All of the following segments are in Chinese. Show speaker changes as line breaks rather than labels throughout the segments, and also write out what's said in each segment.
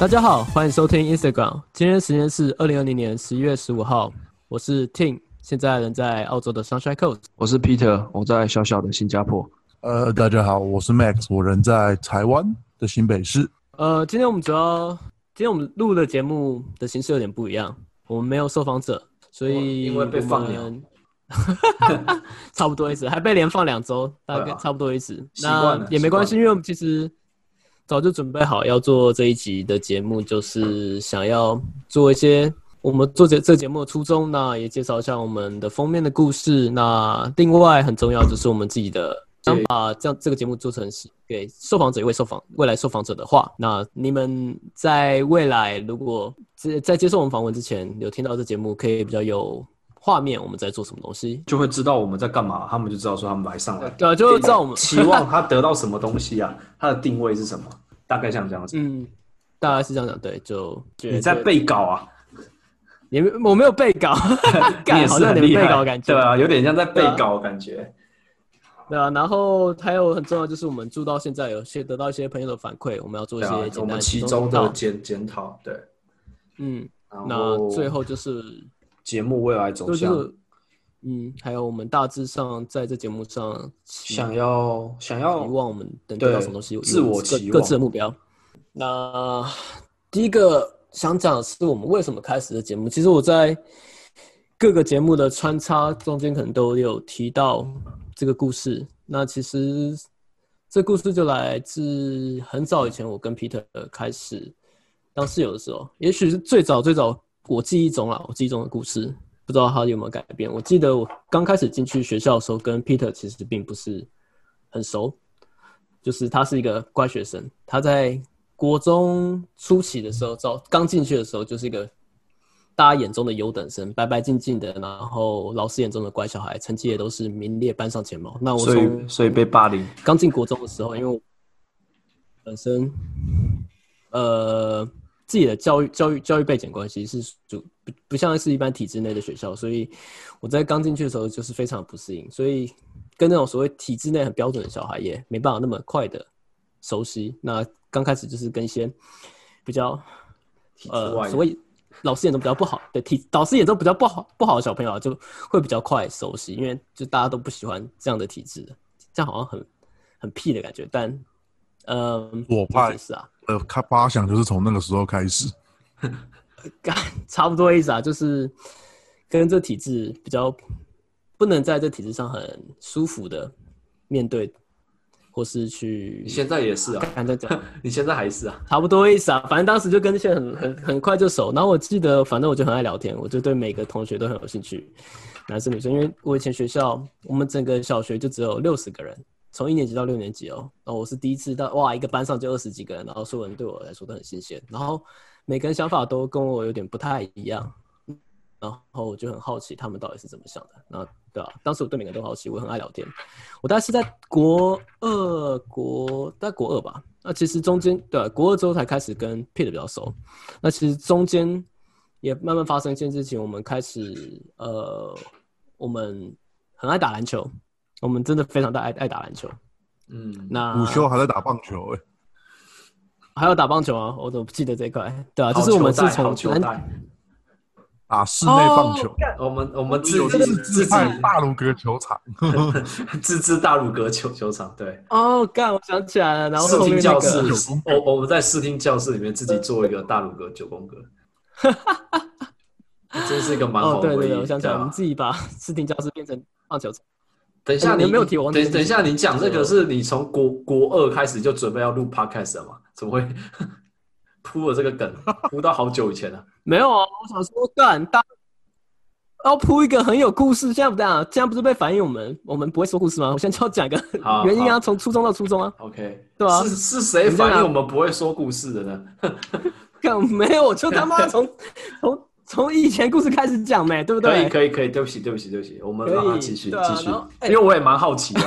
大家好，欢迎收听 Instagram。今天时间是二零二零年十一月十五号，我是 Tim，现在人在澳洲的 Sunshine Coast。
我是 Peter，我在小小的新加坡。
呃，大家好，我是 Max，我人在台湾的新北市。
呃，今天我们主要，今天我们录的节目的形式有点不一样，我们没有受访者，所以
因为被放
我
鸟
们 差不多意思，还被连放两周，大概差不多意思。那也没关系，因为我们其实早就准备好要做这一集的节目，就是想要做一些我们做这这节目的初衷，那也介绍一下我们的封面的故事。那另外很重要就是我们自己的想把这样这个节目做成是给受访者一位受访未来受访者的话，那你们在未来如果在在接受我们访问之前有听到这节目，可以比较有画面我们在做什么东西。
就会知道我们在干嘛，他们就知道说他们来上来，
对啊，就会知道我们
期望他得到什么东西啊，他的定位是什么，大概像这样子。
嗯，大概是这样讲，对，就
你在背稿啊，
你们我没有背稿，
你也
好像有点
是很厉害，
背稿感觉，
对啊，有点像在背稿的感觉。
对啊，然后还有很重要就是我们住到现在有些得到一些朋友的反馈，我们要做一些，简单的
我们
其中
的检检讨，对，
嗯，那最后就是
节目未来走
就
向，
是嗯，还有我们大致上在这节目上
想要想要
期望我们能得到什么东西，
对自我
各各自的目标。那第一个想讲的是我们为什么开始的节目。其实我在各个节目的穿插中间，可能都有提到这个故事。那其实这故事就来自很早以前，我跟 Peter 开始当室友的时候，也许是最早最早我记忆中啊，我记忆中的故事，不知道他有没有改变。我记得我刚开始进去学校的时候，跟 Peter 其实并不是很熟，就是他是一个乖学生，他在国中初期的时候，早刚进去的时候，就是一个大家眼中的优等生，白白净净的，然后老师眼中的乖小孩，成绩也都是名列班上前茅。那我
所以所以被霸凌，
刚进国中的时候，因为本身呃自己的教育教育教育背景关系是主不不像是一般体制内的学校，所以我在刚进去的时候就是非常不适应，所以跟那种所谓体制内很标准的小孩也没办法那么快的熟悉。那刚开始就是跟一些比较呃所谓老师眼中比较不好的体，导师眼中比较不好不好的小朋友啊，就会比较快熟悉，因为就大家都不喜欢这样的体制，这样好像很很屁的感觉，但嗯，
我派
是啊，
呃，开发想就是从那个时候开始。
干差不多意思啊，就是跟这体制比较不能在这体制上很舒服的面对，或是去
你现在也是啊，
干这讲。
你现在还是啊，
差不多意思啊，反正当时就跟这些很很很快就熟，然后我记得，反正我就很爱聊天，我就对每个同学都很有兴趣，男生女生，因为我以前学校我们整个小学就只有六十个人，从一年级到六年级哦，然后我是第一次到哇，一个班上就二十几个人，然后所有人对我来说都很新鲜，然后每个人想法都跟我有点不太一样，然后我就很好奇他们到底是怎么想的。然后对啊，当时我对每个人都好奇，我很爱聊天。我大概是在国二、国在国二吧。那其实中间对、啊、国二之后才开始跟 Pete 比较熟。那其实中间也慢慢发生一件事情，我们开始呃，我们很爱打篮球，我们真的非常的爱爱打篮球。
嗯，
那
午休还在打棒球、欸，
还有打棒球啊，我怎么不记得这一块？对啊，
好
就是我们是从篮
打室内棒球，
我们我们自
自
自己
派大鲁阁球场。
自制大鲁阁球球场，对，
哦，干，我想起来了，然后
视听教室，我我们在视听教室里面自己做一个大鲁阁九宫格，真是一个蛮
哦，
好的。
对对对，我想起来，我们自己把视听教室变成棒球场。
等一下你
你没有提我
等等一下，你讲这个是你从国国二开始就准备要录 podcast 了吗？怎么会铺了这个梗，铺到好久以前了？
没有啊，我想说干大要铺一个很有故事，现在不这样，现在不是被反映我们我们不会说故事吗？我现在就要讲一个 原因啊，从初中到初中啊，
OK，
对啊
是是谁反映我们不会说故事的呢？
干没有，我就他妈从从从以前故事开始讲呗，对不对
可以
对？
可以可以，对不起对不起对不起，我们
可以
让他继续继续因为我也蛮好奇的，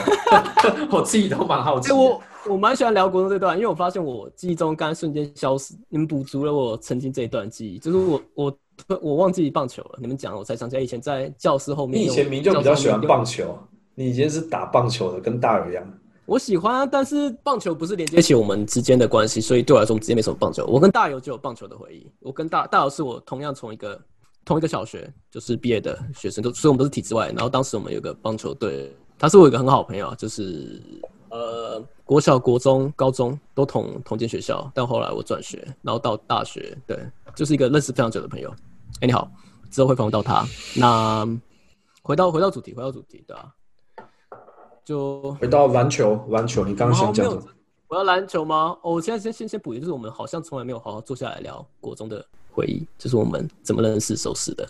我自己都蛮好奇。
我我蛮喜欢聊国中这段，因为我发现我记忆中刚才瞬间消失，你们补足了我曾经这一段记忆，就是我我我忘记棒球了，你们讲了我才想起来，以前在教室后面，
你以前明就比较喜欢棒
球。
球，你以前是打棒球的，跟大友一样。
我喜欢，但是棒球不是连接起我们之间的关系，所以对我来说，我们之间没什么棒球。我跟大游就有棒球的回忆。我跟大大游是我同样从一个同一个小学就是毕业的学生，都所以我们都是体制外。然后当时我们有个棒球队，他是我一个很好朋友，就是呃国小、国中、高中都同同间学校，但后来我转学，然后到大学，对，就是一个认识非常久的朋友。哎，你好，之后会访问到他。那回到回到主题，回到主题，对吧、就
回到篮球，篮球，你刚刚想讲什么？
我要篮球吗？哦，我现在先先先补一个，就是我们好像从来没有好好坐下来聊国中的回忆，就是我们怎么认识、熟识的，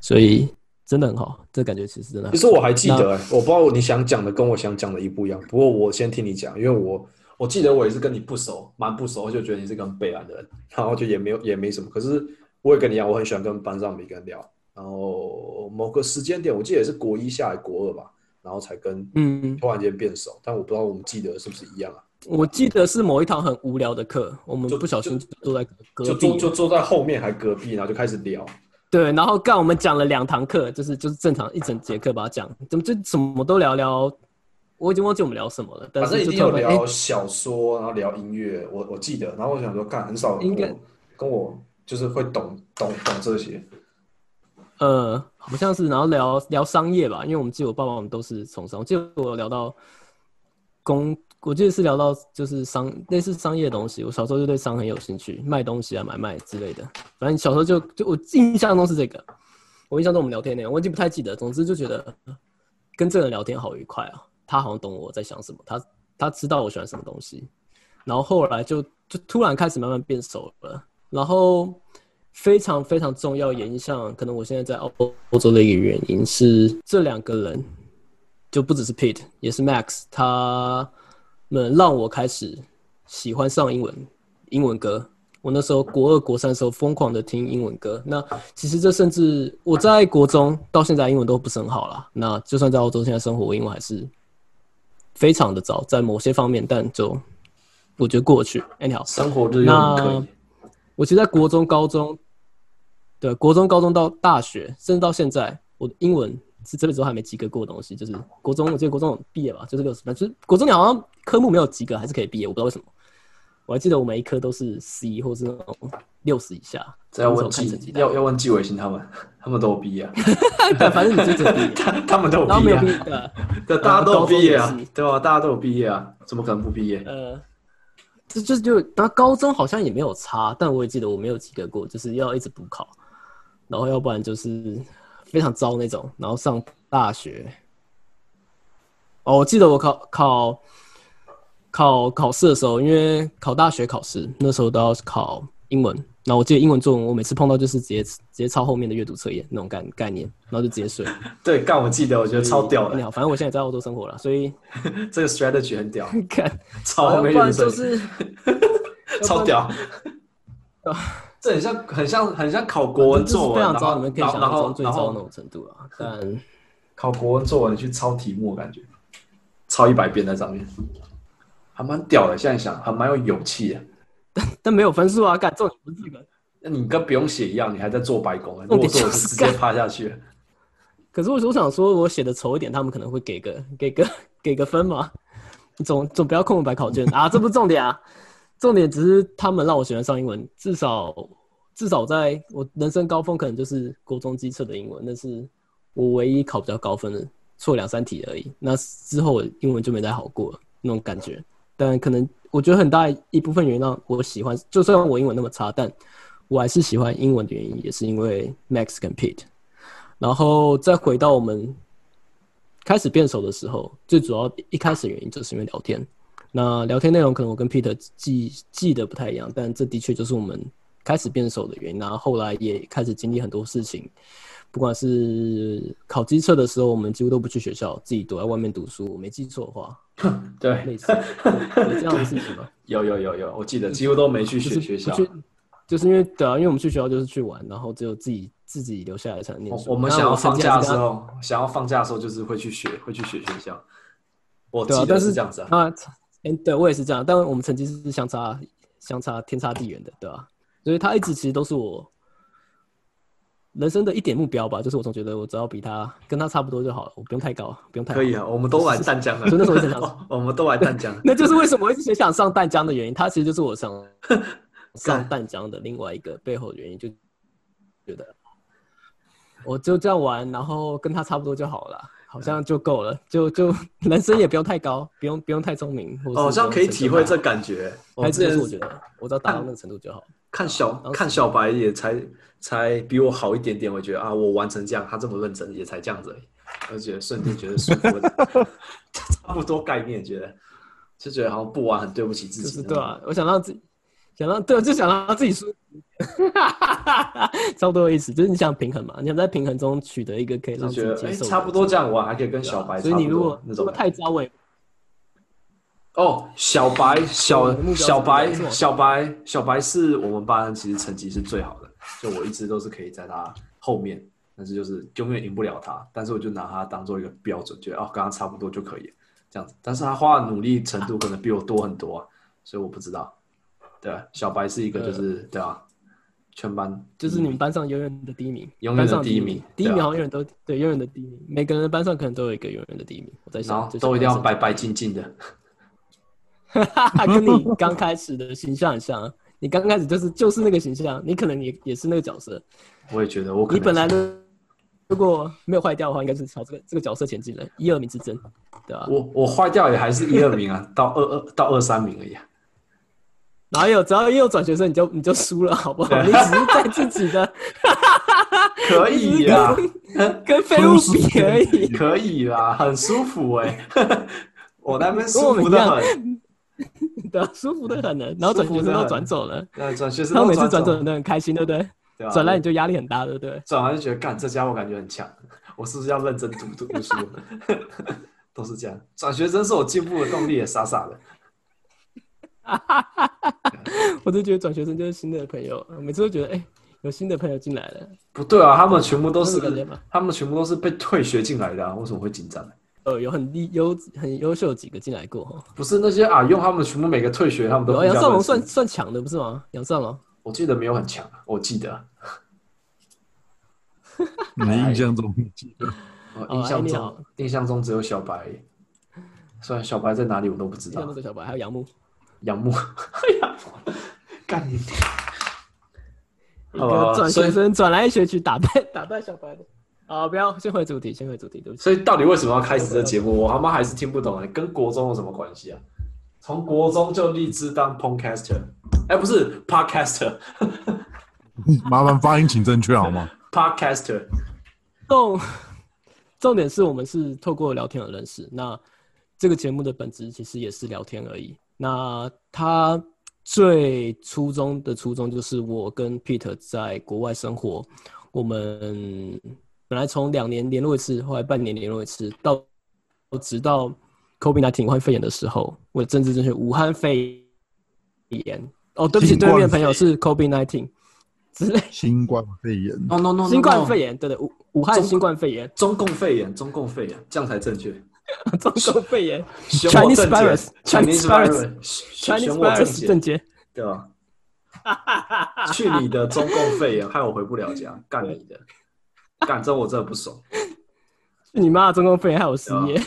所以真的很好，这感觉其实真的。
其实我还记得、欸，我不知道你想讲的跟我想讲的一不一样。不过我先听你讲，因为我我记得我也是跟你不熟，蛮不熟，就觉得你是个很北蓝的人，然后就也没有也没什么。可是我也跟你一样，我很喜欢跟班上每个人聊。然后某个时间点，我记得也是国一下来国二吧，然后才跟
嗯，
突然间变熟。但我不知道我们记得是不是一样啊？
我记得是某一堂很无聊的课，我们
就
不小心坐在隔
就
壁
坐就坐在后面还隔壁，然后就开始聊。
对，然后干我们讲了两堂课，就是就是正常一整节课把它讲，怎么就什么都聊聊，我已经忘记我们聊什么了，但是
反正一定有聊小说，然后聊音乐，我我记得。然后我想说，干很少人
应该
跟我跟我就是会懂懂懂这些。
呃，好像是，然后聊聊商业吧，因为我们记得我爸爸我们都是从商，我记得我聊到工，我记得是聊到就是商类似商业的东西。我小时候就对商很有兴趣，卖东西啊、买卖之类的。反正小时候就就我印象中是这个，我印象中我们聊天内容我已经不太记得。总之就觉得跟这个人聊天好愉快啊，他好像懂我在想什么，他他知道我喜欢什么东西，然后后来就就突然开始慢慢变熟了，然后。非常非常重要，也影响可能我现在在欧欧洲的一个原因是这两个人，就不只是 Pete，也是 Max，他们让我开始喜欢上英文英文歌。我那时候国二、国三的时候疯狂的听英文歌。那其实这甚至我在国中到现在英文都不是很好啦。那就算在澳洲现在生活，我英文还是非常的糟，在某些方面，但就我觉得过去。anyhow，
生活日用可以。
我其实在国中、高中，对，国中、高中到大学，甚至到现在，我的英文是这辈子都还没及格过的东西。就是国中，我记得国中有毕业吧，就是六十分，就是国中你好像科目没有及格，还是可以毕业，我不知道为什么。我还记得我每一科都是 C 或是那种六十以下。
这要问纪，要要问纪伟新他们，他们都有毕业啊，
对，反正你就只有毕业，
他他们都有
然后没
毕业啊，
有毕业，对，
对，大家都有毕业啊对吧？大家都有毕业啊，怎么可能不毕业？
呃，这就就然后高中好像也没有差，但我也记得我没有及格过，就是要一直补考，然后要不然就是非常糟那种，然后上大学。哦，我记得我考考考考试的时候，因为考大学考试那时候都要考英文，然后我记得英文作文我每次碰到就是直接直接抄后面的阅读测验那种概概念，然后就直接睡。
对，干我记得，我觉得超屌的，
你好，反正我现在在澳洲生活了，所以
这个 strategy 很屌，
看，
超后面
要不然
就
就是是
超屌
啊。
这很像，很像，很像考国文作文，
非常糟，
然后
你们可以
然后然
想象中
后然后
最糟的那种程度啊。但
考国文作文，你去抄题目，感觉抄一百遍在上面，还蛮屌的。现在想，还蛮有勇气的。
但 但没有分数啊，干重点不是这个。
那你跟不用写一样，你还在做白工，做
就是
是直接趴下去。
可是我我想说，我写的丑一点，他们可能会给个给个给个分嘛。总总不要空白考卷啊，这不是重点啊。重点只是他们让我喜欢上英文，至少至少在我人生高峰可能就是国中机测的英文，那是我唯一考比较高分的，错两三题而已。那之后我英文就没再好过那种感觉。但可能我觉得很大一部分原因让我喜欢，就算我英文那么差，但我还是喜欢英文的原因，也是因为 Max 跟 Pete。然后再回到我们开始变熟的时候，最主要一开始原因就是因为聊天。那聊天内容可能我跟 Peter 记记得不太一样，但这的确就是我们开始变熟的原因。然后后来也开始经历很多事情，不管是考机测的时候，我们几乎都不去学校，自己躲在外面读书。我没记错的话，
对，
类似有有这样的事情吗？
有有有有，我记得几乎都没去学学校。
就是因为对啊，因为我们去学校就是去玩，然后只有自己自己留下来才能念书。
我我们想要放假的时候，想要放假的时候，就是会去学，会去学学校。我记得
是
是这样子啊。
啊，嗯，对我也是这样，但我们成绩是相差相差天差地远的，对吧、所以他一直其实都是我，人生的一点目标吧，就是我总觉得我只要比他跟他差不多就好了，我不用太高，不用太好
可以啊，我们都玩淡江了，
所以那时候我一直想
哦我们都玩淡江。
那就是为什么我一直想上淡江的原因。他其实就是我想 上
干
淡江的另外一个背后的原因，就觉得我就这样玩，然后跟他差不多就好了，好像就够了，就就人生也不用太高，不用不用太聪明，或是
哦，这样可以体会这感觉。
还是我觉得我只要达到那个程度就好。
看小看小白也才才比我好一点点，我觉得啊，我完成这样，他这么认真也才这样子而已，而且瞬间觉得舒服，差不多概念，觉得就觉得好像不玩很对不起自
就
己。
是对啊，我想让自己想让对，就想让自己舒服，差不多的意思，就是你想平衡嘛，你想在平衡中取得一个可以接受的
差不多这样玩，还可以跟小白
所以你如
多那种
果如果太招尾，
哦，小白小小白小白小白是我们班其实成绩是最好的，就我一直都是可以在他后面，但是就是永远赢不了他，但是我就拿他当做一个标准，觉得哦跟他差不多就可以这样子，但是他花的努力程度可能比我多很多啊，所以我不知道。对，小白是一个就是对啊，全班
就是你们班上永远的第一名，
永远的第一名
第一名好像永远都对永远的第一名，每个人的班上可能都有一个永远的第一名。我在
然
想，
后都一定要白
白，
白净净的，
跟你刚开始的形象很像啊。你刚开始就是就是那个形象，你可能也也是那个角色。
我也觉得我可能
你本来的如果没有坏掉的话，应该是朝这个这个角色前进的，一二名之争，对吧、
我我坏掉也还是一二名啊，到二二到二三名而已、啊。
哪有只要一有转学生，你就你就输了，好不好？你只是在自己的
可以呀、
跟废物比而已。
可以啦，很舒服哎、我那边舒服的很。
对啊，舒服的很呢。然后转学生都转走了，
那转学生
他们每次
都转走
转都很开心，对不对？
对啊
转来你就压力很大，对不对？
转完就觉得，干这家伙感觉很强，我是不是要认真读读读书？都是这样，转学生是我进步的动力，也傻傻的。
我就觉得转学生就是新的朋友，每次都觉得哎、有新的朋友进来了，
不对啊，他们全部都是他们全部都是被退学进来的啊，为什么会紧张？
呃，有很厉优很优秀的几个进来过哈。
不是那些啊，用他们全部每个退学，他们都
杨少龙算算强的不是吗？杨少龙
我记得没有很强啊，我记得，
你的印象中记得？
哦
我印象中印象中只有小白，虽然小白在哪里我都不知道
像那。个小白，还有杨木，
杨木，哎呀，干你！
一
好吧
个转学生转来一学期打败打败小白的。啊，不要，先回主题，先回主题，对不起。
所以到底为什么要开始这节目？我他妈还是听不懂哎，跟国中有什么关系啊？从国中就立志当 podcaster，哎，不是 podcaster，podcaster，
麻烦发音请正确好吗？
重重点是我们是透过聊天而认识。那这个节目的本质其实也是聊天而已。那它最初衷的初衷就是我跟 Peter 在国外生活，我们本来从两年联络一次，后来半年联络一次，到直到 COVID-19 武汉肺炎的时候，我的政治正确，武汉肺炎。哦，对不起，对面朋友是 COVID-19 之类，
新冠肺炎
，No no no，
新冠肺炎，对对，武武汉新冠肺炎。
中共肺炎，中共肺炎，这样才正确。
中共肺炎 Chinese virus，Chinese
Chinese
virus
正
virus 正，解。
对吧？去你的中共肺炎，害我回不了家，干你的！干这我真的不爽，
去你妈的中共肺炎害我失业，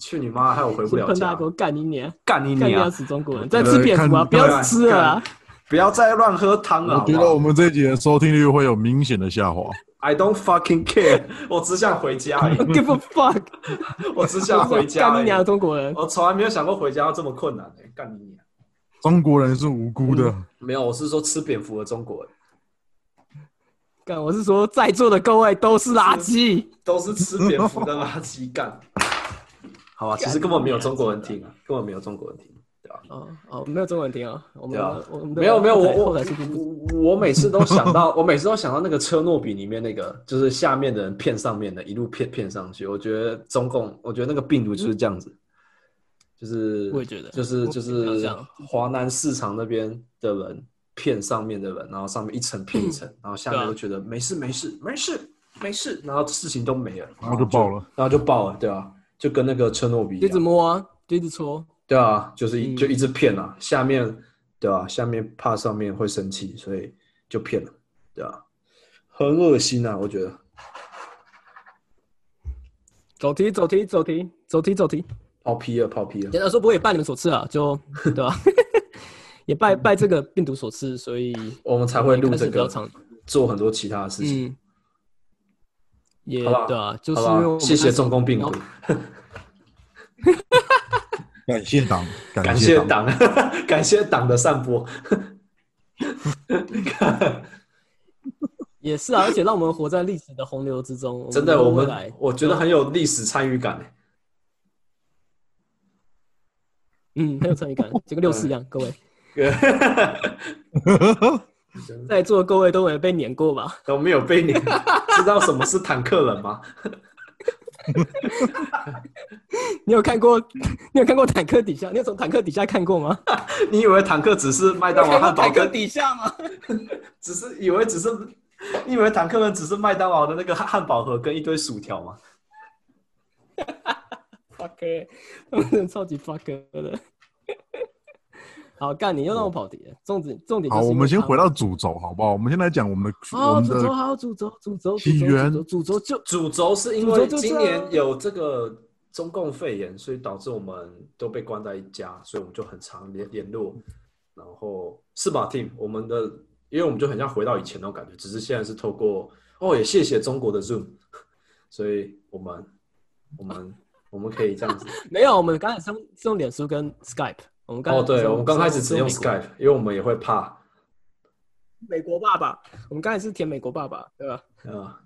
去你妈，害我回不了家
干你娘！
干你娘
干你要！死中国人！在吃蝙蝠啊！
看
不要吃了啊！
不要再乱喝汤了，
我觉得我们这一集的收听率会有明显的下滑。
I don't fucking care，我只想回家
，Give a fuck！
我只想回家。
干你娘的中国人！
我从来没有想过回家要这么困难诶，干你娘！
中国人是无辜的，
没有，我是说吃蝙蝠的中国人
干，我是说在座的各位都是垃圾。
都是吃蝙蝠的垃圾 干。好吧，其实根本没有中国人听啊，根本没有中国人听，对吧？
哦哦，没有中国人听啊！我们
对啊
我们
没有没有，我
我
我我每次都想到，我每次都想到那个车诺比里面那个，就是下面的人骗上面的，一路骗骗上去。我觉得中共，我觉得那个病毒就是这样子，就是
我也觉得
就是就是华南市场那边的人骗上面的人，然后上面一层骗一层，然后下面都觉得没事没事没事没事，然后事情都没了，
然后就爆了，
然后就爆了，对啊，就跟那个车诺比一
直，摸啊，就一直戳。
对啊，就是一
嗯
就一直骗啊，下面对啊，下面怕上面会生气，所以就骗了，对啊。很恶心啊，我觉得。
走题，走题，走题，走题，走题。
跑批了，跑批了。
简单说，不会也拜你们所赐啊，就对吧？也拜拜这个病毒所赐，所以
我们才会录这个。做很多其他的事情。
嗯，也对啊，就是
谢谢中共病毒，
感谢党，
感
谢
谢党，感谢党的散播。
也是啊，而且让我们活在历史的洪流之中。
真的，我们我觉得很有历史参与感。
嗯很有参与感，就跟六四一样。各位
对
在座各位都没被碾过吧？
都没有被碾 知道什么是坦克人吗？
你有看过？你有看过坦克底下？你有从坦克底下看过吗？
你以为坦克只是麦当劳
看过
汉堡跟，
坦克底下吗？
只是以为只是，你以为坦克人只是麦当劳的那个汉汉堡盒跟一堆薯条吗
？fuck，他们超级 fuck 的。好，干你又让我跑题了。重点重点
好，我们先回到主轴好不好？我们先来讲我们的我
哦，
们的
主轴好，主轴主轴
起源
主轴主轴就
主轴是因为今年有这个中共肺炎，所以导致我们都被关在一家，所以我们就很常联联络。然后是吧，Team？我们的，因为我们就很像回到以前那种感觉，只是现在是透过哦，也谢谢中国的 Zoom，所以我们我们我们可以这样子。
没有。我们刚才是用是用脸书跟 Skype。我们刚
哦，对，我们刚开始只用 Skype，因为我们也会怕，
美国爸爸，我们刚才是填美国爸爸，对吧？
啊、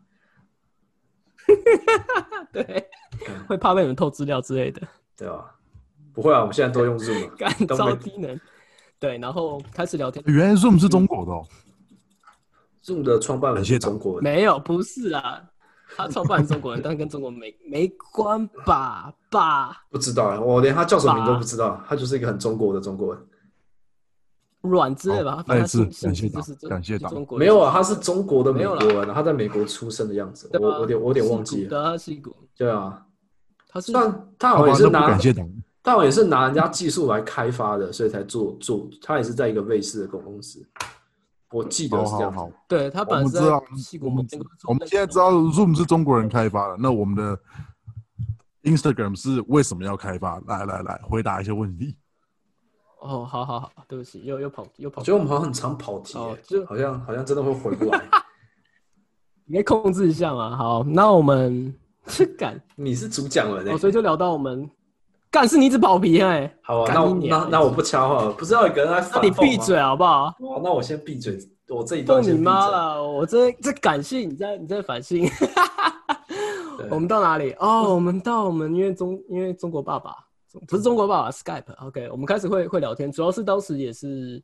对
嗯，
会怕被你们偷资料之类的，
对吧？不会啊，我们现在都用 Zoom
干
都没
超低能。对，然后开始聊天，
原来 Zoom 是中国的哦
，Zoom 的创办人是中国人，
没有，不是啊，他创办人中国人，但是跟中国没没关吧吧。
不知道啊，我连他叫什么名都不知道，他就是一个很中国的中国人。
软之类吧，
好
反正他
再次
姓姓
感谢党感谢党
没有啊，他是中国的美国人啊，他在美国出生的样子，我我有点我有点忘记对啊，
他是
但他好像也是拿
感谢党。
他好像也是拿人家技术来开发的，所以才做做。他也是在一个瑞士的公司，我记得是这样子。
好好，
对他本来是
我们知道我们我们现在知道 Zoom 是中国人开发的，那我们的 Instagram 是为什么要开发？来来来，回答一些问题。
哦，好好好，对不起，又又跑又跑
我觉，得我们好像很常跑题
就
好像好像真的会回不来。
你可以控制一下嘛。好，那我们是 干
你是主讲人
哦，
哎，
所以就聊到我们干是你一直跑皮哎，
好啊，那那那我不掐话了，不是要有个人来
那你闭嘴好不好？
好，那我先闭嘴，我这一段先闭嘴。
妈了！我这这感性，你在你在反省。
对
我们到哪里？哦，我们到我们因为中因为中国爸爸不是中国爸爸，Skype。OK，我们开始会会聊天，主要是当时也是，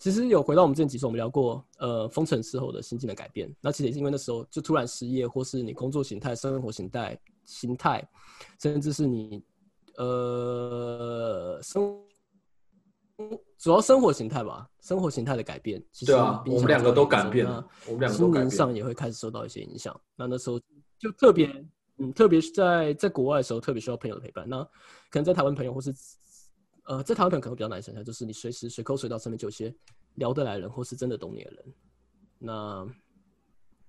其实有回到我们之前几次我们聊过，呃，封城之后的心境的改变。那其实也是因为那时候就突然失业，或是你工作形态、生活形态、心态，甚至是你呃生。主要生活形态吧，生活形态的改变，其实
对啊，我们两个都改变了，我们两个都
心。灵上也会开始受到一些影响。那那时候就特别，嗯，特别是在在国外的时候，特别需要朋友的陪伴。那可能在台湾朋友，或是呃，在台湾朋友可能比较难想象，就是你随时随口随到身边就有些聊得来人，或是真的懂你的人。那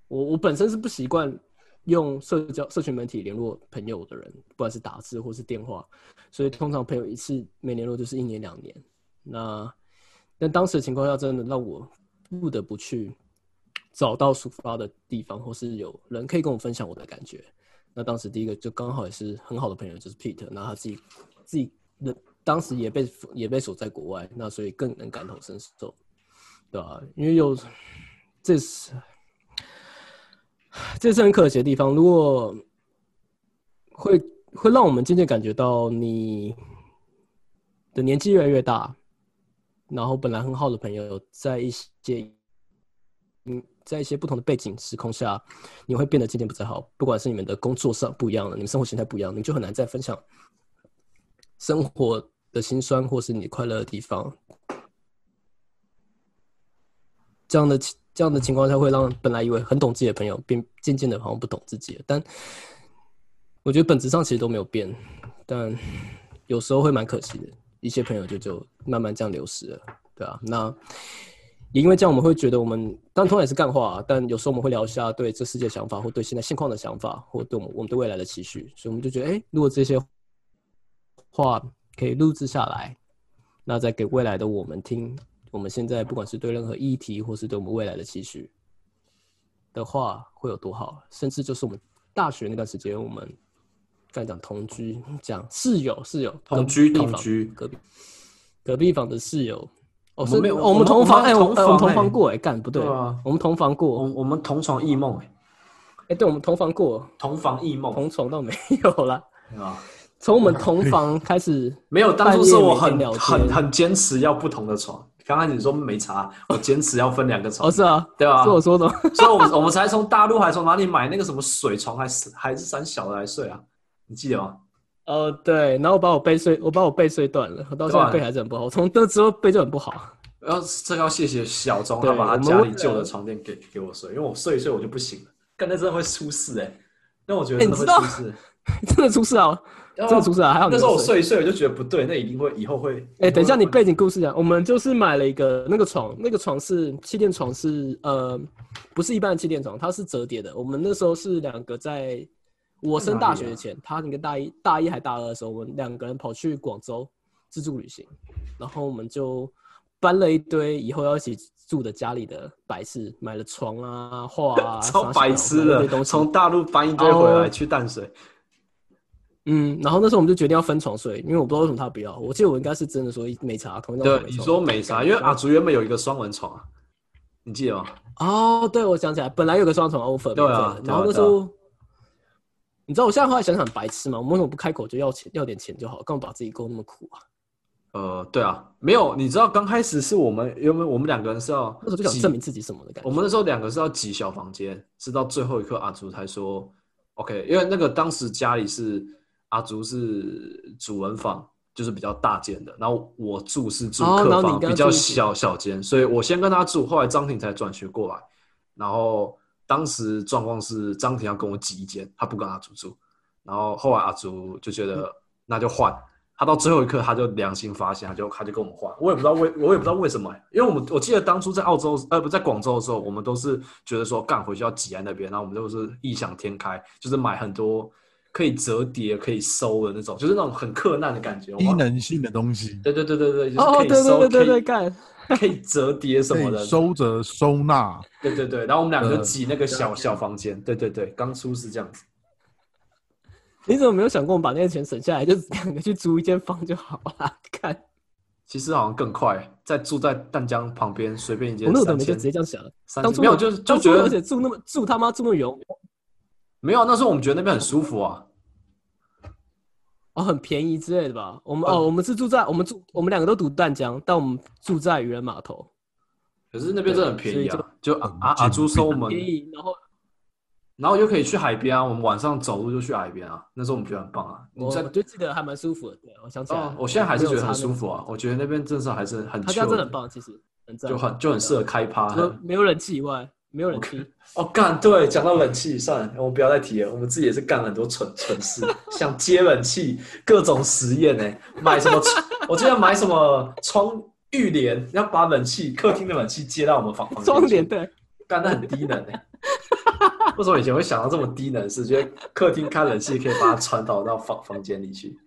我我本身是不习惯用社交社群媒体联络朋友的人，不管是打字或是电话，所以通常朋友一次没联络就是一年两年。那但当时的情况下，真的让我不得不去找到抒发的地方，或是有人可以跟我分享我的感觉。那当时第一个就刚好也是很好的朋友，就是 Pete，那他自己自己的当时也被也被锁在国外，那所以更能感同身受，对吧、因为有这是这是很可惜的地方，如果会会让我们渐渐感觉到你的年纪越来越大，然后本来很好的朋友，在一些嗯，在一些不同的背景时空下，你会变得渐渐不再好。不管是你们的工作上不一样了，你们生活形态不一样，你就很难再分享生活的辛酸，或是你快乐的地方。这样的情这样的情况下，会让本来以为很懂自己的朋友，变渐渐的好像不懂自己了。但我觉得本质上其实都没有变，但有时候会蛮可惜的。一些朋友就就慢慢这样流失了，对啊。那也因为这样，我们会觉得我们当然同样也是干话、但有时候我们会聊一下对这世界想法，或对现在现况的想法，或对我们我们对未来的期许，所以我们就觉得，哎，如果这些话可以录制下来，那再给未来的我们听，我们现在不管是对任何议题，或是对我们未来的期许的话，会有多好？甚至就是我们大学那段时间，我们刚才讲同居，讲室友，室友
同居同居
隔壁隔壁房的室友。哦，是
我们没有
哦我们同房，哎，
我们同房
过，哎，干不对我们同房
我
过，
我们同床异梦，哎，
哎，对，我们同房过，
同房异梦，
同床倒没有啦。
啊？
从我们同房开始，
没有，当初是我很很很坚持要不同的床。刚开始你说没差，我坚持要分两个床
哦，，是啊，
对吧
是？我说的，
所以我们我们才从大陆还从哪里买那个什么水床，还是还是三小的来睡啊？你记得吗？
哦，对，然后我把我背睡，我把我背睡断了，我到现在背还是很不好，我从那之后背就很不好。
然后这个要谢谢小钟，他把他家里旧的床垫给给我睡，因为我睡一睡我就不行了，干那真的会出事哎、那我觉得真的会
哎你知道
出事。
真的出事啊！
然后
真的出事啊！还好你
那时候我睡一睡，我就觉得不对，那一定会以后会。
哎、等一下，你背景故事讲，我们就是买了一个那个床，那个床是气垫床是，呃，不是一般的气垫床，它是折叠的。我们那时候是两个在我升大学前，他那个大一大一还大二的时候，我们两个人跑去广州自助旅行，然后我们就搬了一堆以后要一起住的家里的摆饰，买了床啊、画啊，
超白痴的。从大陆搬一堆回来去淡水。
嗯，然后那时候我们就决定要分床睡，因为我不知道为什么他不要。我记得我应该是真的说没差，同一张
对
床，没
你说没差，因为阿竹原本有一个双人床啊，你记得吗？
哦，对，我想起来，本来有个双床 offer，
对啊
然后那时候，你知道我现在后来想想很白痴嘛，我们为什么不开口就要钱，要点钱就好，干嘛把自己过那么苦啊？
呃，对啊，没有，你知道刚开始是我们原本我们两个人是要
那时候就想
挤
证明自己什么的感觉。
我们那时候两个是要挤小房间，是到最后一刻阿竹才说 OK，因为那个当时家里是阿竹是主人房，就是比较大间的，然后我住是住客房，比较小小间，所以我先跟他住，后来张婷才转学过来，然后当时状况是张婷要跟我挤一间，他不跟阿竹住，然后后来阿竹就觉得那就换。他到最后一刻，他就良心发现，他就他就跟我们换。我也不知道为，我也不知道为什么、因为我们我记得当初在澳洲，呃，不在广州的时候，我们都是觉得说干回去要挤在那边，然后我们都是异想天开，就是买很多可以折叠、可以收的那种，就是那种很克难的感觉。
低能性的东西，
对对对对对，就是可以收，
对对对对，
可以
干，
可以折叠什么的。
收着收纳。
对对对，然后我们两个挤那个小小房间。对对对，刚出是这样子。
你怎么没有想过我们把那些钱省下来，就两个去租一间房就好了？看，
其实好像更快，在住在淡江旁边，随便一间
我那个怎么就直接这样想了？当初
千没有就是就觉得
而且住那么住他妈住那么远，
没有，那时候我们觉得那边很舒服啊。
哦，很便宜之类的吧？我们
嗯
哦，我们是住在我们住我们两个都读淡江，但我们住在渔人码头，
可是那边真的很便宜啊，就阿
很
阿阿朱收我们，
便宜，然后
然后又可以去海边啊，我们晚上走路就去海边啊，那时候我们觉得很棒啊。
我我就记得还蛮舒服的。对，我想起来
我现在还是觉得很舒服啊，我觉得那边真的还是很
他家真的很棒，其实很赞，
就很就很适合开趴。
除了没有冷气以外，没有人气。
哦，干对，讲到冷气，算了，我们不要再提了。我们自己也是干了很多蠢蠢事，想接冷气，各种实验呢、买什么？我记得买什么窗浴帘，要把冷气客厅的冷气接到我们房房间去
窗帘对，
干的很低能哎、为什么以前会想到这么低能的事？觉得客厅开冷气可以把它传导到房房间里去，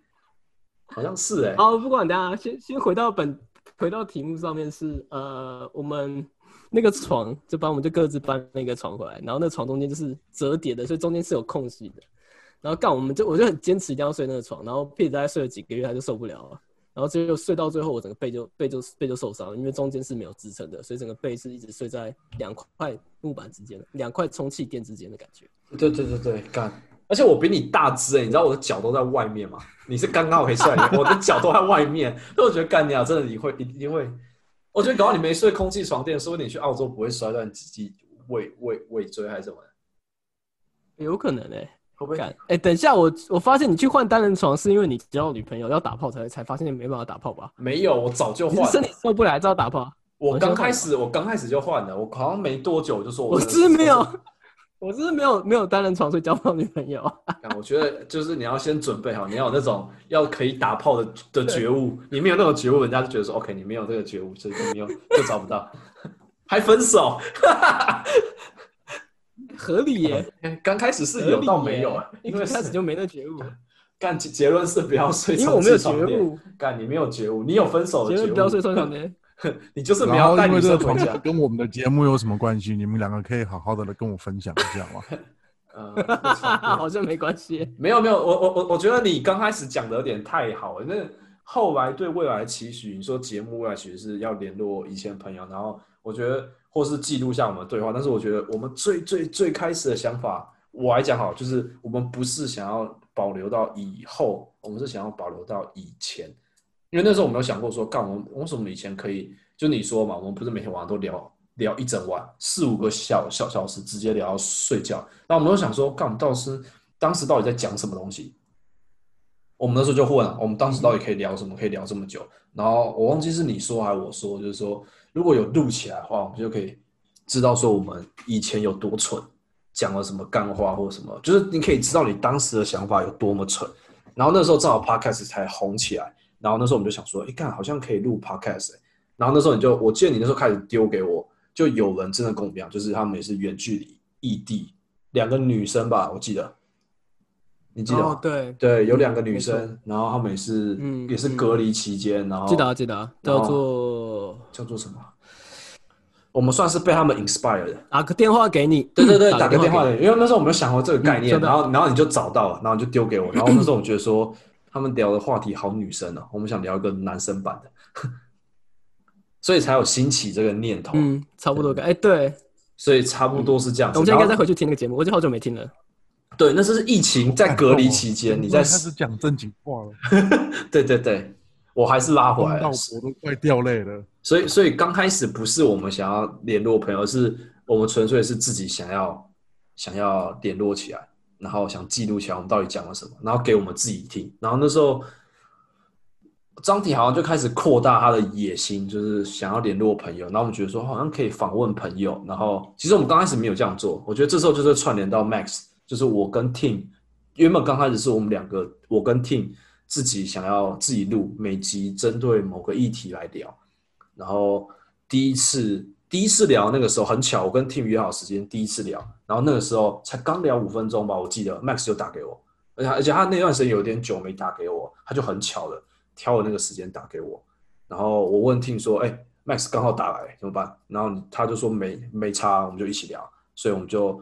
好像是哎、
好，不管大家先先回到本回到题目上面是呃，我们那个床就把我们就各自搬那个床回来，然后那床中间就是折叠的，所以中间是有空隙的。然后干我们就我就很坚持一定要睡那个床，然后屁子大概睡了几个月他就受不了了，然后最后睡到最后我整个背就背就背就受伤了，因为中间是没有支撑的，所以整个背是一直睡在两块木板之间的两块充气垫之间的感觉。
对对对对，干！而且我比你大只哎、你知道我的脚都在外面吗？你是刚刚可以睡，我的脚都在外面。所以我觉得干你啊，真的你会一定会。我觉得搞到你没睡空气床垫，说不定你去澳洲不会摔断自己尾尾尾椎还是什么的，
有可能哎、
会不会？
干哎、等一下，我我发现你去换单人床是因为你交女朋友要打炮才才发现你没办法打炮吧？
没有，我早就换
身体。受不了，还知道打炮？
我刚开始，我刚开始就换了，我好像没多久我就说
我
真的
是没有，我是没有没有单人床，所以交不到女朋友。
啊我觉得就是你要先准备好，你要有那种要可以打炮的的觉悟。你没有那种觉悟，人家就觉得说 OK，你没有这个觉悟，所以就没有就找不到。还分手，
合理耶，
刚开始是有到没有啊？因为
一开始就没那觉悟，
干结结论是不要睡
因为
床
我没有觉悟，
干你没有觉悟，你有分手的觉悟，
不要睡床床垫。
你就是没有带女生回家。
跟我们的节目有什么关系？你们两个可以好好的来跟我分享一下吗？
呃，
好像没关系。
没有没有，我我我我觉得你刚开始讲的有点太好了。那后来对未来的期许，你说节目未来其实是要联络以前朋友，然后我觉得或是记录下我们的对话。但是我觉得我们最最最开始的想法，我来讲好，就是我们不是想要保留到以后，我们是想要保留到以前。因为那时候我们有想过说，干我们为什么以前可以，就你说嘛，我们不是每天晚上都聊聊一整晚，四五个小小小时，直接聊到睡觉。那我们都想说，干我们到底是当时到底在讲什么东西？我们那时候就问了，我们当时到底可以聊什么？可以聊这么久？然后我忘记是你说还是我说，就是说如果有录起来的话，我们就可以知道说我们以前有多蠢，讲了什么干话或者什么，就是你可以知道你当时的想法有多么蠢。然后那时候正好 podcast 才红起来，然后那时候我们就想说，哎，干好像可以录 podcast、欸。然后那时候你就，我记得你那时候开始丢给我，就有人真的跟我们一样，就是他们也是远距离异地，两个女生吧，我记得，你记得吗？
哦，对，
对，有两个女生，然后他们也是，
嗯
也是隔离期间，然后
记得啊，记得啊，叫做
叫做什么？我们算是被他们 inspire 的。
打个电话给你，
对对对，打
打
个电话
给
给你，因为那时候我们有想过这个概念，
嗯
然后然后你就找到了，然后你就丢给我，然后 那时候我觉得说他们聊的话题好女生哦，我们想聊一个男生版的，所以才有兴起这个念头，
嗯，差不多个，哎，对，
所以差不多是这样子。
我们现在应该再回去听那个节目，我已经好久没听了。
对，那是疫情在隔离期间，你在
开始讲正经话了，
对对对，我还是拉回来了。
我都快掉泪了。
所以，所以刚开始不是我们想要联络朋友，而是我们纯粹是自己想要想要联络起来，然后想记录起来我们到底讲了什么，然后给我们自己听。然后那时候张体好像就开始扩大他的野心，就是想要联络朋友。然后我们觉得说好像可以访问朋友。然后其实我们刚开始没有这样做，我觉得这时候就是串联到 Max，就是我跟 Tim 原本刚开始是我们两个，我跟 Tim 自己想要自己录，每集针对某个议题来聊。然后第一次第一次聊那个时候很巧，我跟 Tim 约好时间，第一次聊，然后那个时候才刚聊五分钟吧，我记得 Max 就打给我，而且而且他那段时间有点久没打给我，他就很巧的挑了那个时间打给我，然后我问 Tim 说，哎，Max 刚好打来怎么办？然后他就说没没差，我们就一起聊，所以我们就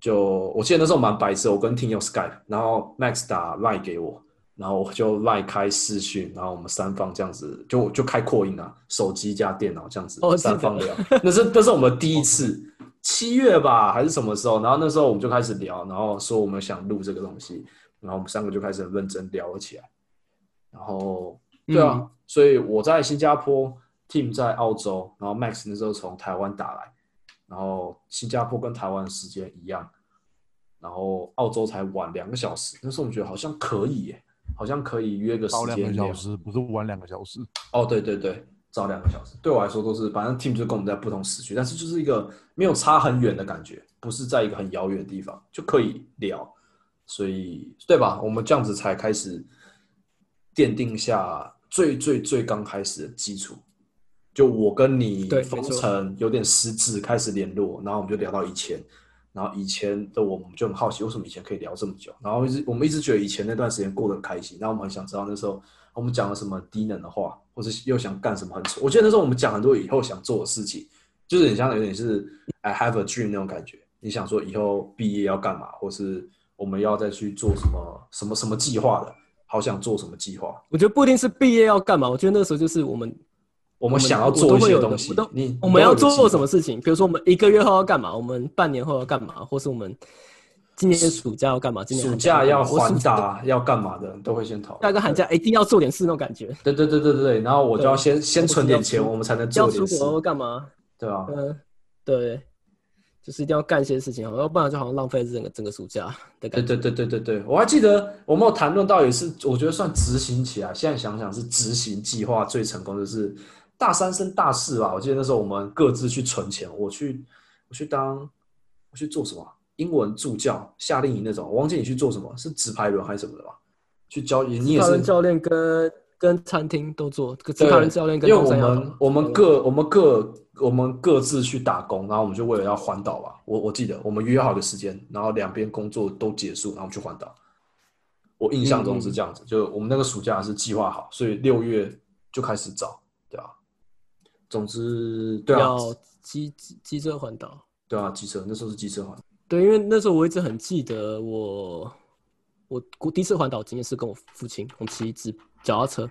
就我记得那时候蛮白痴，我跟 Tim 用 Skype，然后 Max 打 Line 给我。然后我就赖开视讯，然后我们三方这样子，就就开扩音啊，手机加电脑这样子，
哦
三方聊。那是那是我们第一次，七月吧还是什么时候？然后那时候我们就开始聊，然后说我们想录这个东西，然后我们三个就开始很认真聊了起来。然后对啊，
嗯
所以我在新加坡，Team 在澳洲，然后 Max 那时候从台湾打来，然后新加坡跟台湾时间一样，然后澳洲才晚两个小时。那时候我们觉得好像可以耶，好像可以约个时间聊
个小时，不是晚两个小时。
哦，对对对，早两个小时，对我来说都是，反正 team 就跟我们在不同时区，但是就是一个没有差很远的感觉，不是在一个很遥远的地方就可以聊，所以对吧？我们这样子才开始奠定下最最最刚开始的基础。就我跟你封
对没错
城有点失智，开始联络，然后我们就聊到以前，然后以前的我们就很好奇，为什么以前可以聊这么久？然后一直我们一直觉得以前那段时间过得很开心，然后我们很想知道那时候我们讲了什么低能的话，或是又想干什么很蠢。我记得那时候我们讲很多以后想做的事情，就是很像有点是 I have a dream 那种感觉。你想说以后毕业要干嘛，或是我们要再去做什么什么什么计划的，好想做什么计划。
我觉得不一定是毕业要干嘛，我觉得那时候就是我们
我们想要做一些东西
我我们要做什？
你
么事情，比如说我们一个月后要干嘛，我们半年后要干嘛，或是我们今年暑假要干嘛，今年
暑
假
假要环
干嘛我暑假
打要干嘛的，都会先讨论。
下个寒假一定要做点事那种感觉，
对对对对对对，然后我就要先先存点钱，我们才能
要
做点事，
出国干嘛？
对吧？
嗯，对，就是一定要干一些事情，要不然就好像浪费整个整个暑假的
对
感觉。
对对对对对，我还记得我们有谈论到也是，我觉得算执行起来，现在想想是执行计划最成功的是大三升大四吧。我记得那时候我们各自去存钱，我去我去当我去做什么英文助教、夏令营那种，我忘记你去做什么，是直排轮还是什么的吧？去教你也
职
是
人教练跟跟餐厅都做，职
对
人教练跟
因为我们我们各我们各我们各自去打工，然后我们就为了要环岛吧。我我记得我们约好的时间，然后两边工作都结束，然后去环岛。我印象中是这样子，就我们那个暑假是计划好，所以六月就开始找，对啊。总之，对啊，
要机机机车环岛。
对啊，机车那时候是机车环。
对，因为那时候我一直很记得我我我第一次环岛经验是跟我父亲，我们骑一只脚踏车，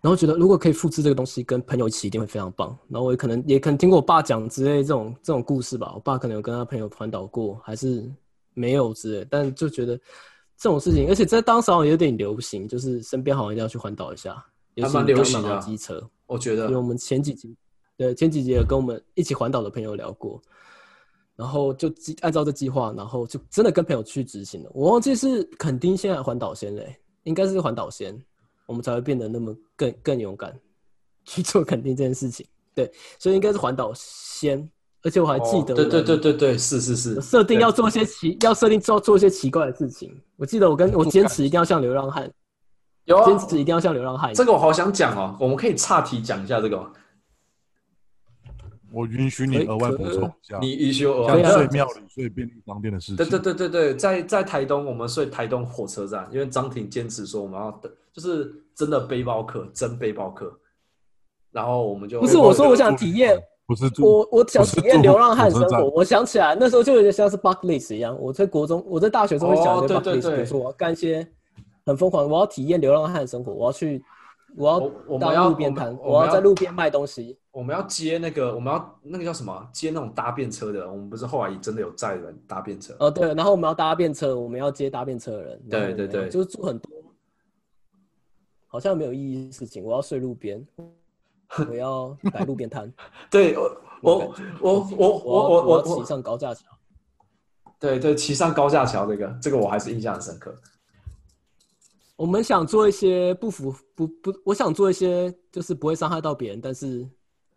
然后觉得如果可以复制这个东西，跟朋友一起一定会非常棒。然后我也可能也可能听过我爸讲之类这种这种故事吧。我爸可能有跟他朋友环岛过，还是没有之类，但就觉得这种事情，而且在当时好像有点流行，就是身边好像一定要去环岛一下，
也蛮流行
的
啊
机车。
我觉得
因为我们前几集对前几集有跟我们一起环岛的朋友聊过，然后就计按照这计划，然后就真的跟朋友去执行了。我忘记是垦丁先还是环岛先嘞，应该是环岛先，我们才会变得那么更更勇敢去做垦丁这件事情。对，所以应该是环岛先，而且我还记得、
哦对对对对对，是是是，
设定要做一些奇，要设定做做一些奇怪的事情。我记得我跟我坚持一定要像流浪汉，
有啊
坚，持一定要像流浪汉。
这个我好想讲哦，我们可以岔题讲一下这个吗。
我允许你额外补充一下，
你一休额
可以啊
像
外
睡庙里、睡便利商店的事情。
对对对对对，在在台东，我们睡台东火车站，因为张婷坚持说我们要等，就是真的背包客，真背包客。然后我们就
不是我说我想体验，
不是住
我我想体验流浪汉生活，我想起来那时候就有点像是 bucket list 一样。我在国中，我在大学的时候会想一些
哦
bucket
对对
list，
对
比如说我要干一些很疯狂，我要体验流浪汉生活，我要去，我
要我
要
们要
路边摊，我要在路边卖东西。
我们要接那个，我们要那个叫什么啊？接那种搭便车的。我们不是后来真的有载人搭便车。
哦，对，然后我们要搭便车，我们要接搭便车的人。
对对对
就是做很多好像没有意义的事情。我要睡路边，我要摆路边摊。
对我我我我我
我
我
骑
我，
上高架桥。
对对，骑上高架桥这个，这个我还是印象很深刻。
我们想做一些不符不不，我想做一些就是不会伤害到别人，但是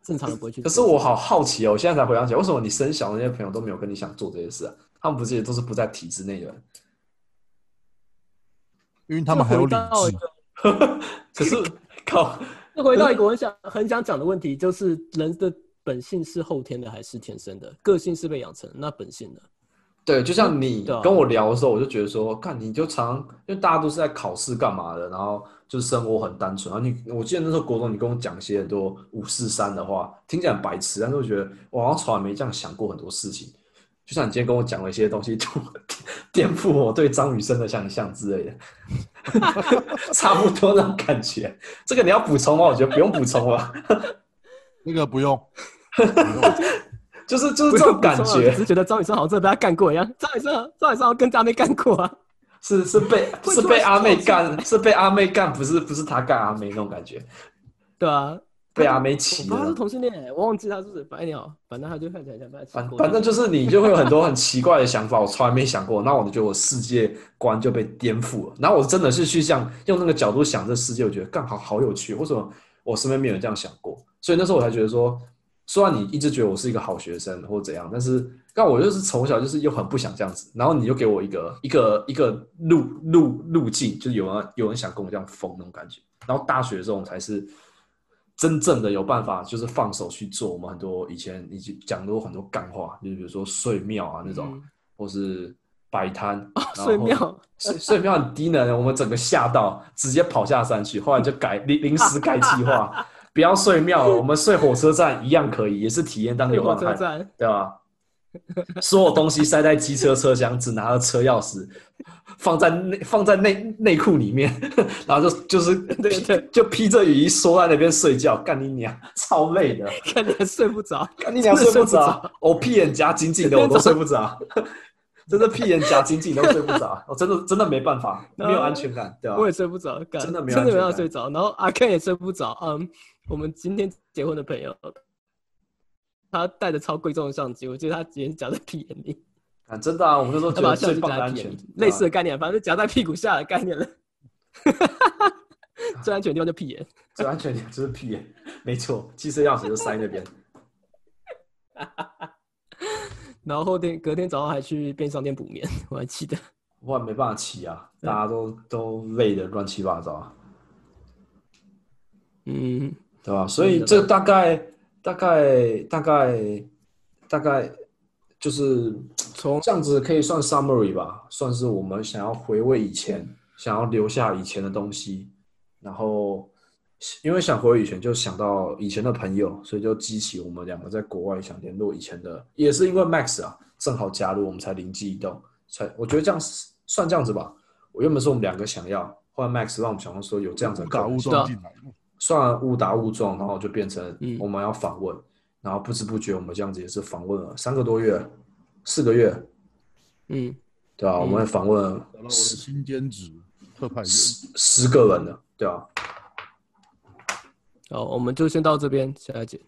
正常的不会去。
可是我好好奇哦，我现在才回想起来，为什么你生小的那些朋友都没有跟你想做这些事啊？他们不是也都是不在体制内的人？
因为他们还有理智
个。
可是靠，
这回到一个我很想很想讲的问题，就是人的本性是后天的还是天生的？个性是被养成，那本性呢？
对，就像你跟我聊的时候，我就觉得说，看你就常，因为大家都是在考试干嘛的，然后就是生活很单纯。然后你，我记得那时候国中你跟我讲一些很多五四三的话，听起来很白痴，但是我觉得我好像从来没这样想过很多事情。就像你今天跟我讲了一些东西，就颠覆我对张雨生的想象之类的，差不多那种感觉。这个你要补充吗？我觉得不用补充了，
那个不用，
就是就是这种感觉
只，是觉得张雨生好像真的被他干过一样。张雨生，张雨生好像跟阿妹干过啊。
是是被 是被阿妹干，是被阿妹干，不是不是他干阿妹那种感觉。
对啊，
被阿妹
我
骑
他是，同性恋，我忘记他是不是。反正你好，反正他就看起来像被。
反反正就是你就会有很多很奇怪的想法，我从来没想过，那我就觉得我世界观就被颠覆了。然后我真的是去想用那个角度想这世界，我觉得干好好有趣，为什么我身边没有人这样想过？所以那时候我才觉得说，虽然你一直觉得我是一个好学生或怎样，但是但我就是从小就是又很不想这样子，然后你又给我一个一个一个路路路径，就是有人有人想跟我这样疯那种感觉。然后大学的时候才是真正的有办法，就是放手去做我们很多以前已经讲过很多干话，就是比如说睡庙啊那种，
嗯
或是摆摊，
睡庙，
睡睡庙很低能，我们整个吓到，直接跑下山去。后来就改临临时改计划，不要睡庙了，我们睡火车站一样可以，也是体验当
对火
流浪汉，
车站，
对吧？所有东西塞在机车车厢，只拿了车钥匙，放在内放在内内裤里面，然后就就是
对对。
就披着雨衣缩在那边睡觉，干你娘，超累的，
干你娘睡不着。
干你娘睡不着，我屁眼夹紧紧的我都睡不着，真的屁眼夹紧紧都睡不着，我真的真的没办法，没有安全感，对吧？
我也睡不着，干。
真的没有
真的没
安全感
办法睡着。然后阿 Ken 也睡不着。嗯，我们今天结婚的朋友，他带着超贵重的相机，我记得他直接夹在屁眼里，
啊，真的啊，我们那时候觉得最
他把相机夹在屁眼里，，类似的概念，反正夹在屁股下的概念了。最安全的地方就屁眼。
最安全点就是屁眼，没错，汽车钥匙就塞那边。
然后后天隔天早上还去便利商店补眠，我还记得。
不然没办法骑啊，大家都都累得乱七八糟啊，
嗯，
对吧？所以这大概大概大概大概就是
从
这样子可以算 summary 吧，算是我们想要回味以前，想要留下以前的东西，然后因为想回味以前，就想到以前的朋友，所以就激起我们两个在国外想联络以前的，也是因为 Max 啊，正好加入，我们才灵机一动，才我觉得这样算这样子吧。我原本是我们两个想要，后来 Max 让我们想到说有这样子的
误打误
可能性
撞进来，
算误打误撞，然后就变成
嗯
我们要访问，然后不知不觉我们这样子也是访问了三个多月，四个月，
嗯，
对啊、我们访问了
找到我的新兼职特派员。
十十个人了，对吧、
好，我们就先到这边，下一节。